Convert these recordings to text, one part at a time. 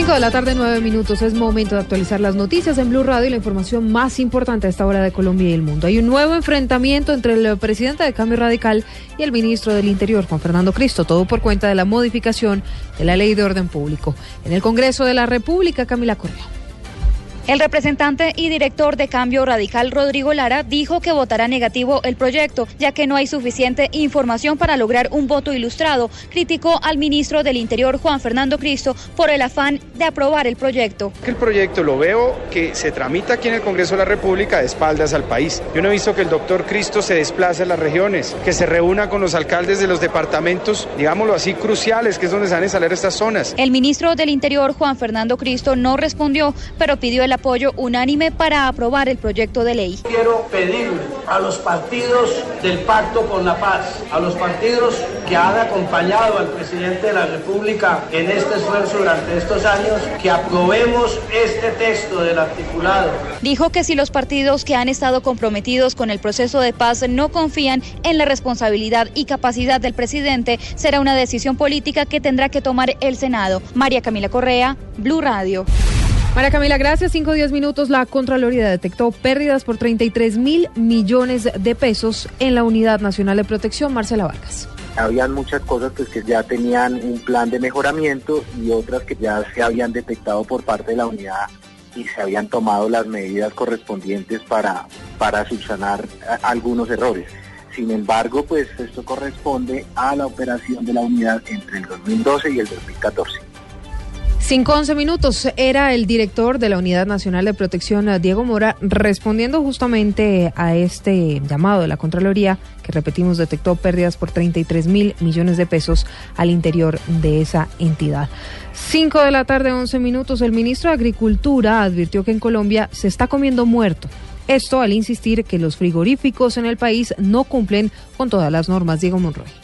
5 de la tarde, 9 minutos. Es momento de actualizar las noticias en Blue Radio y la información más importante a esta hora de Colombia y el mundo. Hay un nuevo enfrentamiento entre el presidente de Cambio Radical y el ministro del Interior, Juan Fernando Cristo, todo por cuenta de la modificación de la ley de orden público. En el Congreso de la República, Camila Correa. El representante y director de Cambio Radical, Rodrigo Lara, dijo que votará negativo el proyecto, ya que no hay suficiente información para lograr un voto ilustrado. Criticó al ministro del Interior, Juan Fernando Cristo, por el afán de aprobar el proyecto. El proyecto lo veo que se tramita aquí en el Congreso de la República de espaldas al país. Yo no he visto que el doctor Cristo se desplace a las regiones, que se reúna con los alcaldes de los departamentos, digámoslo así, cruciales, que es donde se van a salir estas zonas. El ministro del Interior, Juan Fernando Cristo, no respondió, pero pidió el apoyo unánime para aprobar el proyecto de ley. Quiero pedirle a los partidos del Pacto con la Paz, a los partidos que han acompañado al presidente de la República en este esfuerzo durante estos años, que aprobemos este texto del articulado. Dijo que si los partidos que han estado comprometidos con el proceso de paz no confían en la responsabilidad y capacidad del presidente, será una decisión política que tendrá que tomar el Senado. María Camila Correa, Blue Radio. María Camila, gracias. Cinco o diez minutos. La Contraloría detectó pérdidas por 33 mil millones de pesos en la Unidad Nacional de Protección. Marcela Vargas. Habían muchas cosas pues, que ya tenían un plan de mejoramiento y otras que ya se habían detectado por parte de la unidad y se habían tomado las medidas correspondientes para, para subsanar algunos errores. Sin embargo, pues esto corresponde a la operación de la unidad entre el 2012 y el 2014. 5-11 minutos era el director de la Unidad Nacional de Protección, Diego Mora, respondiendo justamente a este llamado de la Contraloría, que repetimos detectó pérdidas por 33 mil millones de pesos al interior de esa entidad. 5 de la tarde, 11 minutos, el ministro de Agricultura advirtió que en Colombia se está comiendo muerto. Esto al insistir que los frigoríficos en el país no cumplen con todas las normas. Diego Monroy.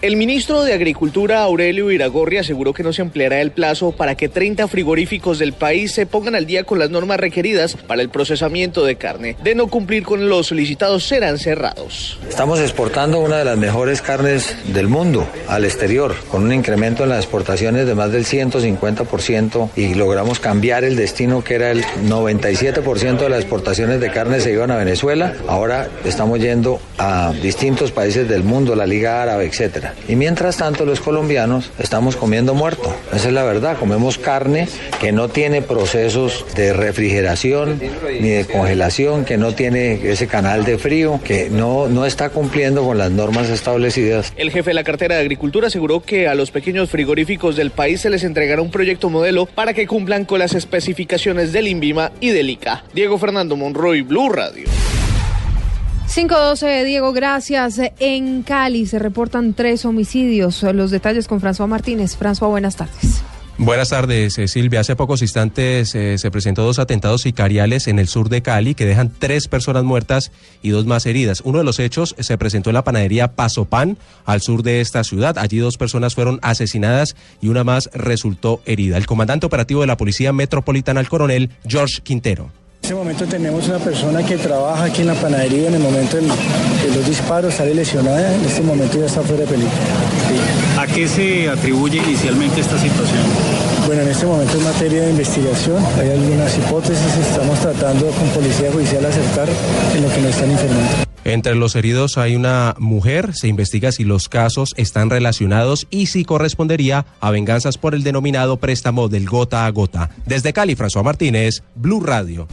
El ministro de Agricultura, Aurelio Iragorri, aseguró que no se empleará el plazo para que 30 frigoríficos del país se pongan al día con las normas requeridas para el procesamiento de carne. De no cumplir con los solicitados, serán cerrados. Estamos exportando una de las mejores carnes del mundo al exterior, con un incremento en las exportaciones de más del 150% y logramos cambiar el destino que era el 97% de las exportaciones de carne se iban a Venezuela. Ahora estamos yendo a distintos países del mundo, la Liga Árabe, etcétera. Y mientras tanto los colombianos estamos comiendo muerto. Esa es la verdad, comemos carne que no tiene procesos de refrigeración ni de congelación, que no tiene ese canal de frío, que no, no está cumpliendo con las normas establecidas. El jefe de la cartera de Agricultura aseguró que a los pequeños frigoríficos del país se les entregará un proyecto modelo para que cumplan con las especificaciones del INVIMA y del ICA. Diego Fernando Monroy, Blue Radio. 512, Diego, gracias. En Cali se reportan tres homicidios. Los detalles con François Martínez. François, buenas tardes. Buenas tardes, eh, Silvia. Hace pocos instantes eh, se presentó dos atentados sicariales en el sur de Cali que dejan tres personas muertas y dos más heridas. Uno de los hechos se presentó en la panadería Paso Pan, al sur de esta ciudad. Allí dos personas fueron asesinadas y una más resultó herida. El comandante operativo de la Policía Metropolitana, el coronel George Quintero. En este momento tenemos una persona que trabaja aquí en la panadería en el momento de los disparos, sale lesionada, en este momento ya está fuera de peligro. ¿A qué se atribuye inicialmente esta situación? Bueno, en este momento es materia de investigación, hay algunas hipótesis, estamos tratando con policía judicial acertar en lo que nos están informando. Entre los heridos hay una mujer, se investiga si los casos están relacionados y si correspondería a venganzas por el denominado préstamo del gota a gota. Desde Cali, François Martínez, Blue Radio.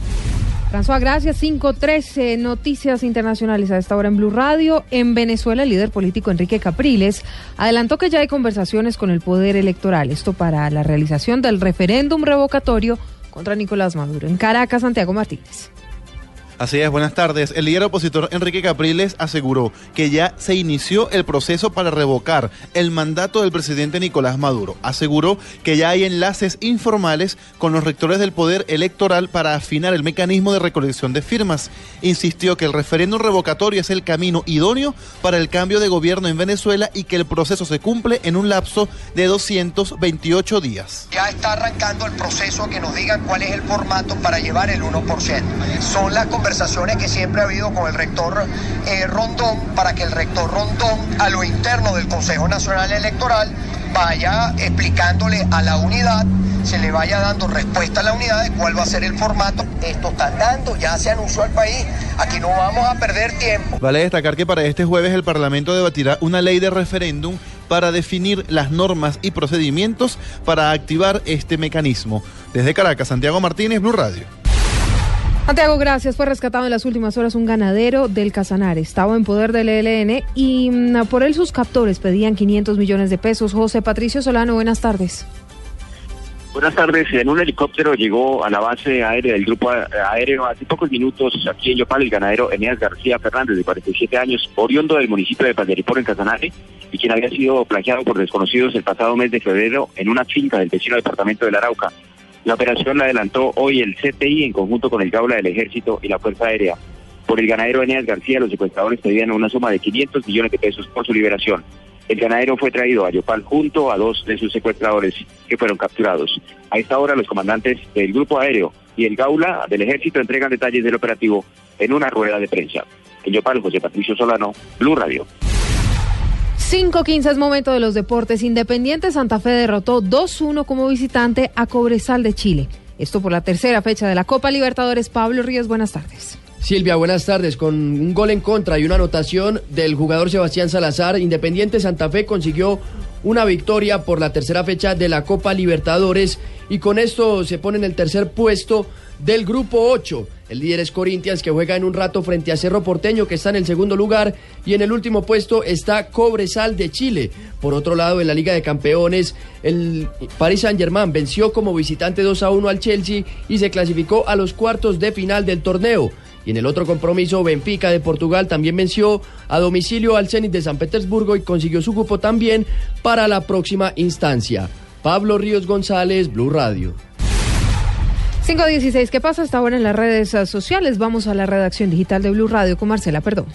François, gracias. 513 noticias internacionales a esta hora en Blue Radio. En Venezuela, el líder político Enrique Capriles adelantó que ya hay conversaciones con el poder electoral. Esto para la realización del referéndum revocatorio contra Nicolás Maduro. En Caracas, Santiago Martínez. Así es, buenas tardes. El líder opositor Enrique Capriles aseguró que ya se inició el proceso para revocar el mandato del presidente Nicolás Maduro. Aseguró que ya hay enlaces informales con los rectores del poder electoral para afinar el mecanismo de recolección de firmas. Insistió que el referéndum revocatorio es el camino idóneo para el cambio de gobierno en Venezuela y que el proceso se cumple en un lapso de 228 días. Ya está arrancando el proceso que nos digan cuál es el formato para llevar el 1%. Son las conversaciones que siempre ha habido con el rector eh, Rondón para que el rector Rondón a lo interno del Consejo Nacional Electoral vaya explicándole a la unidad, se le va vaya dando respuesta a la unidad de cuál va a ser el formato. Esto está dando, ya se anunció al país, aquí no vamos a perder tiempo. Vale destacar que para este jueves el Parlamento debatirá una ley de referéndum para definir las normas y procedimientos para activar este mecanismo. Desde Caracas, Santiago Martínez, Blue Radio. Santiago, gracias. Fue rescatado en las últimas horas un ganadero del Casanare. Estaba en poder del ELN y mm, por él sus captores pedían 500 millones de pesos. José Patricio Solano, buenas tardes. Buenas tardes. En un helicóptero llegó a la base aérea del grupo aéreo hace pocos minutos aquí en Yopal el ganadero Eneas García Fernández, de 47 años, oriundo del municipio de Panderipor, en Casanare, y quien había sido plagiado por desconocidos el pasado mes de febrero en una finca del vecino departamento del Arauca. La operación la adelantó hoy el CTI en conjunto con el Gaula del Ejército y la Fuerza Aérea. Por el ganadero Eneas García, los secuestradores pedían una suma de 500 millones de pesos por su liberación. El ganadero fue traído a Yopal junto a dos de sus secuestradores que fueron capturados. A esta hora, los comandantes del Grupo Aéreo y el Gaula del Ejército entregan detalles del operativo en una rueda de prensa. En Yopal, José Patricio Solano, Blue Radio. 5-15 es momento de los deportes. Independiente Santa Fe derrotó 2-1 como visitante a Cobresal de Chile. Esto por la tercera fecha de la Copa Libertadores. Pablo Ríos, buenas tardes. Silvia, buenas tardes. Con un gol en contra y una anotación del jugador Sebastián Salazar, Independiente Santa Fe consiguió una victoria por la tercera fecha de la Copa Libertadores y con esto se pone en el tercer puesto del grupo 8. El líder es Corinthians que juega en un rato frente a Cerro Porteño que está en el segundo lugar y en el último puesto está Cobresal de Chile. Por otro lado, en la Liga de Campeones, el Paris Saint-Germain venció como visitante 2 a 1 al Chelsea y se clasificó a los cuartos de final del torneo. Y en el otro compromiso, Benfica de Portugal también venció a domicilio al Zenit de San Petersburgo y consiguió su cupo también para la próxima instancia. Pablo Ríos González, Blue Radio. 516, ¿qué pasa hasta ahora en las redes sociales? Vamos a la redacción digital de Blue Radio con Marcela Perdón.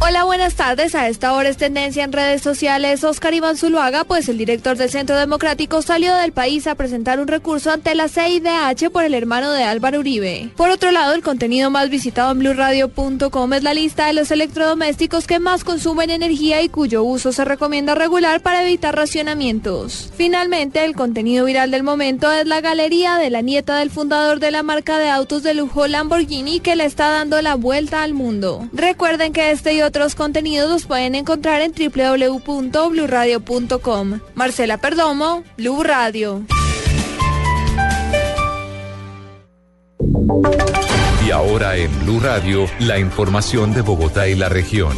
Hola, buenas tardes. A esta hora es tendencia en redes sociales Oscar Iván Zuluaga, pues el director del Centro Democrático salió del país a presentar un recurso ante la CIDH por el hermano de Álvaro Uribe. Por otro lado, el contenido más visitado en blueradio.com es la lista de los electrodomésticos que más consumen energía y cuyo uso se recomienda regular para evitar racionamientos. Finalmente, el contenido viral del momento es la galería de la nieta del fundador de la marca de autos de lujo Lamborghini que le está dando la vuelta al mundo. Recuerden que este y otros contenidos los pueden encontrar en www.bluradio.com. Marcela Perdomo, Blue Radio. Y ahora en Blue Radio, la información de Bogotá y la región.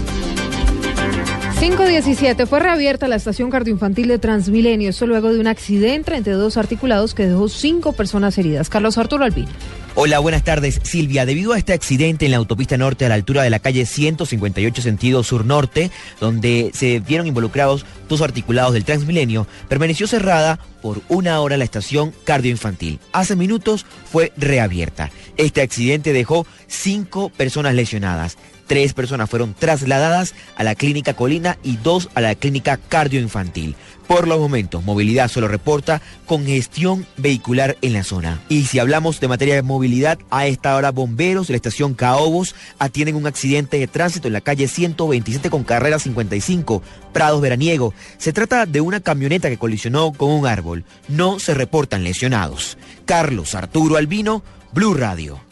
517 fue reabierta la estación cardioinfantil de Transmilenio, esto luego de un accidente entre dos articulados que dejó cinco personas heridas. Carlos Arturo Albino. Hola, buenas tardes, Silvia. Debido a este accidente en la autopista norte a la altura de la calle 158 sentido sur-norte, donde se vieron involucrados dos articulados del Transmilenio, permaneció cerrada por una hora la estación cardioinfantil. Hace minutos fue reabierta. Este accidente dejó cinco personas lesionadas. Tres personas fueron trasladadas a la clínica Colina y dos a la clínica cardioinfantil. Por los momentos, movilidad solo reporta congestión vehicular en la zona. Y si hablamos de materia de movilidad, a esta hora bomberos de la estación Caobos atienden un accidente de tránsito en la calle 127 con carrera 55, Prados Veraniego. Se trata de una camioneta que colisionó con un árbol. No se reportan lesionados. Carlos Arturo Albino, Blue Radio.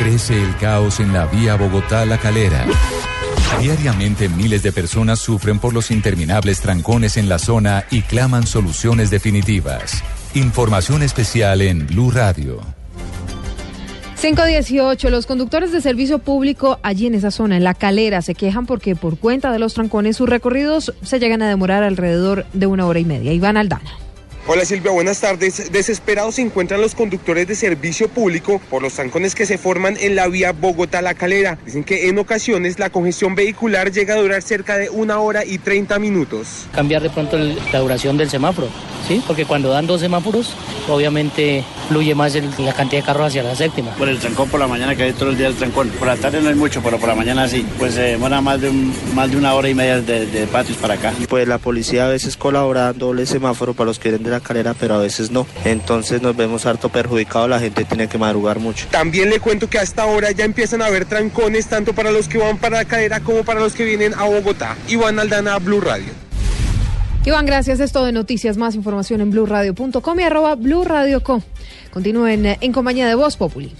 Crece el caos en la vía Bogotá-La Calera. Diariamente miles de personas sufren por los interminables trancones en la zona y claman soluciones definitivas. Información especial en Blue Radio. 518. Los conductores de servicio público allí en esa zona, en la calera, se quejan porque por cuenta de los trancones sus recorridos se llegan a demorar alrededor de una hora y media. Iván Aldana. Hola Silvia, buenas tardes. Desesperados se encuentran los conductores de servicio público por los trancones que se forman en la vía Bogotá-La Calera. Dicen que en ocasiones la congestión vehicular llega a durar cerca de una hora y 30 minutos. Cambiar de pronto la duración del semáforo, ¿sí? Porque cuando dan dos semáforos, obviamente fluye más la cantidad de carros hacia la séptima. Por el trancón por la mañana que hay todo el día el trancón. Por la tarde no hay mucho, pero por la mañana sí. Pues se demora más de, más de una hora y media de, de patios para acá. Pues la policía a veces colabora dándole semáforo para los que vienen de la calera, pero a veces no. Entonces nos vemos harto perjudicados, la gente tiene que madrugar mucho. También le cuento que hasta ahora ya empiezan a haber trancones tanto para los que van para la calera como para los que vienen a Bogotá. Iván Aldana, Blue Radio. Iván, gracias. Esto de noticias. Más información en blurradio.com y arroba blurradioco. Continúen en compañía de Voz Populi.